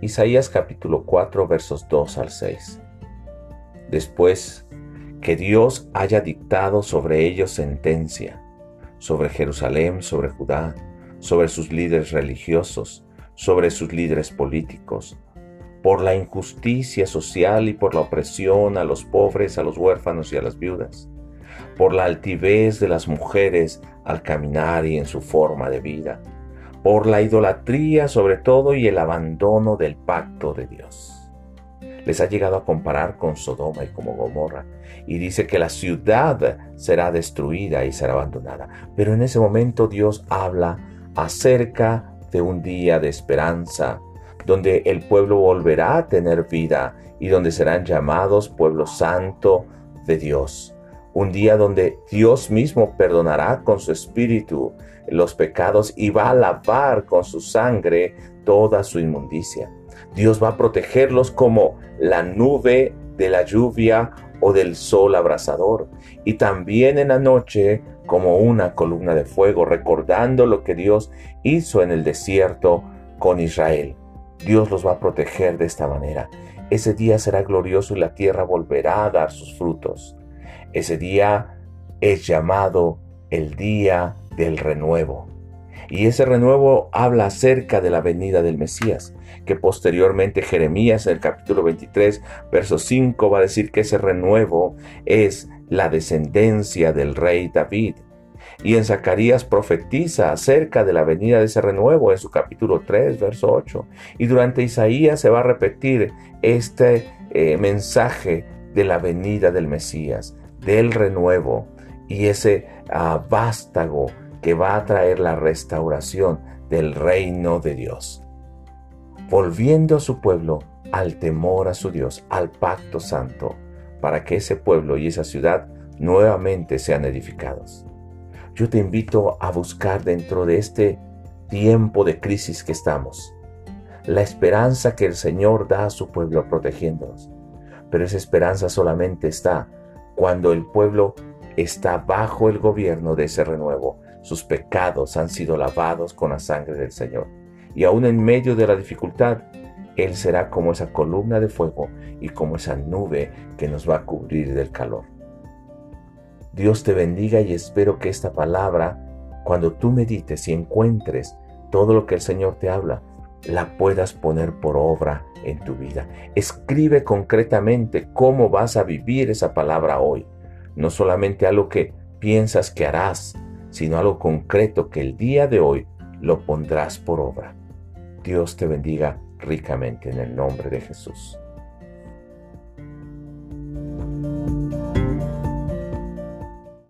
Isaías capítulo 4 versos 2 al 6. Después que Dios haya dictado sobre ellos sentencia, sobre Jerusalén, sobre Judá, sobre sus líderes religiosos, sobre sus líderes políticos, por la injusticia social y por la opresión a los pobres, a los huérfanos y a las viudas, por la altivez de las mujeres al caminar y en su forma de vida, por la idolatría sobre todo y el abandono del pacto de Dios. Les ha llegado a comparar con Sodoma y como Gomorra, y dice que la ciudad será destruida y será abandonada. Pero en ese momento Dios habla acerca de un día de esperanza, donde el pueblo volverá a tener vida y donde serán llamados pueblo santo de Dios. Un día donde Dios mismo perdonará con su espíritu los pecados y va a lavar con su sangre toda su inmundicia. Dios va a protegerlos como la nube de la lluvia o del sol abrasador. Y también en la noche como una columna de fuego, recordando lo que Dios hizo en el desierto con Israel. Dios los va a proteger de esta manera. Ese día será glorioso y la tierra volverá a dar sus frutos. Ese día es llamado el día del renuevo. Y ese renuevo habla acerca de la venida del Mesías, que posteriormente Jeremías en el capítulo 23, verso 5 va a decir que ese renuevo es la descendencia del rey David. Y en Zacarías profetiza acerca de la venida de ese renuevo en su capítulo 3, verso 8. Y durante Isaías se va a repetir este eh, mensaje de la venida del Mesías, del renuevo y ese ah, vástago que va a traer la restauración del reino de Dios. Volviendo a su pueblo al temor a su Dios, al pacto santo, para que ese pueblo y esa ciudad nuevamente sean edificados. Yo te invito a buscar dentro de este tiempo de crisis que estamos la esperanza que el Señor da a su pueblo protegiéndonos. Pero esa esperanza solamente está cuando el pueblo está bajo el gobierno de ese renuevo. Sus pecados han sido lavados con la sangre del Señor. Y aún en medio de la dificultad, Él será como esa columna de fuego y como esa nube que nos va a cubrir del calor. Dios te bendiga y espero que esta palabra, cuando tú medites y encuentres todo lo que el Señor te habla, la puedas poner por obra en tu vida. Escribe concretamente cómo vas a vivir esa palabra hoy. No solamente algo que piensas que harás, sino algo concreto que el día de hoy lo pondrás por obra. Dios te bendiga ricamente en el nombre de Jesús.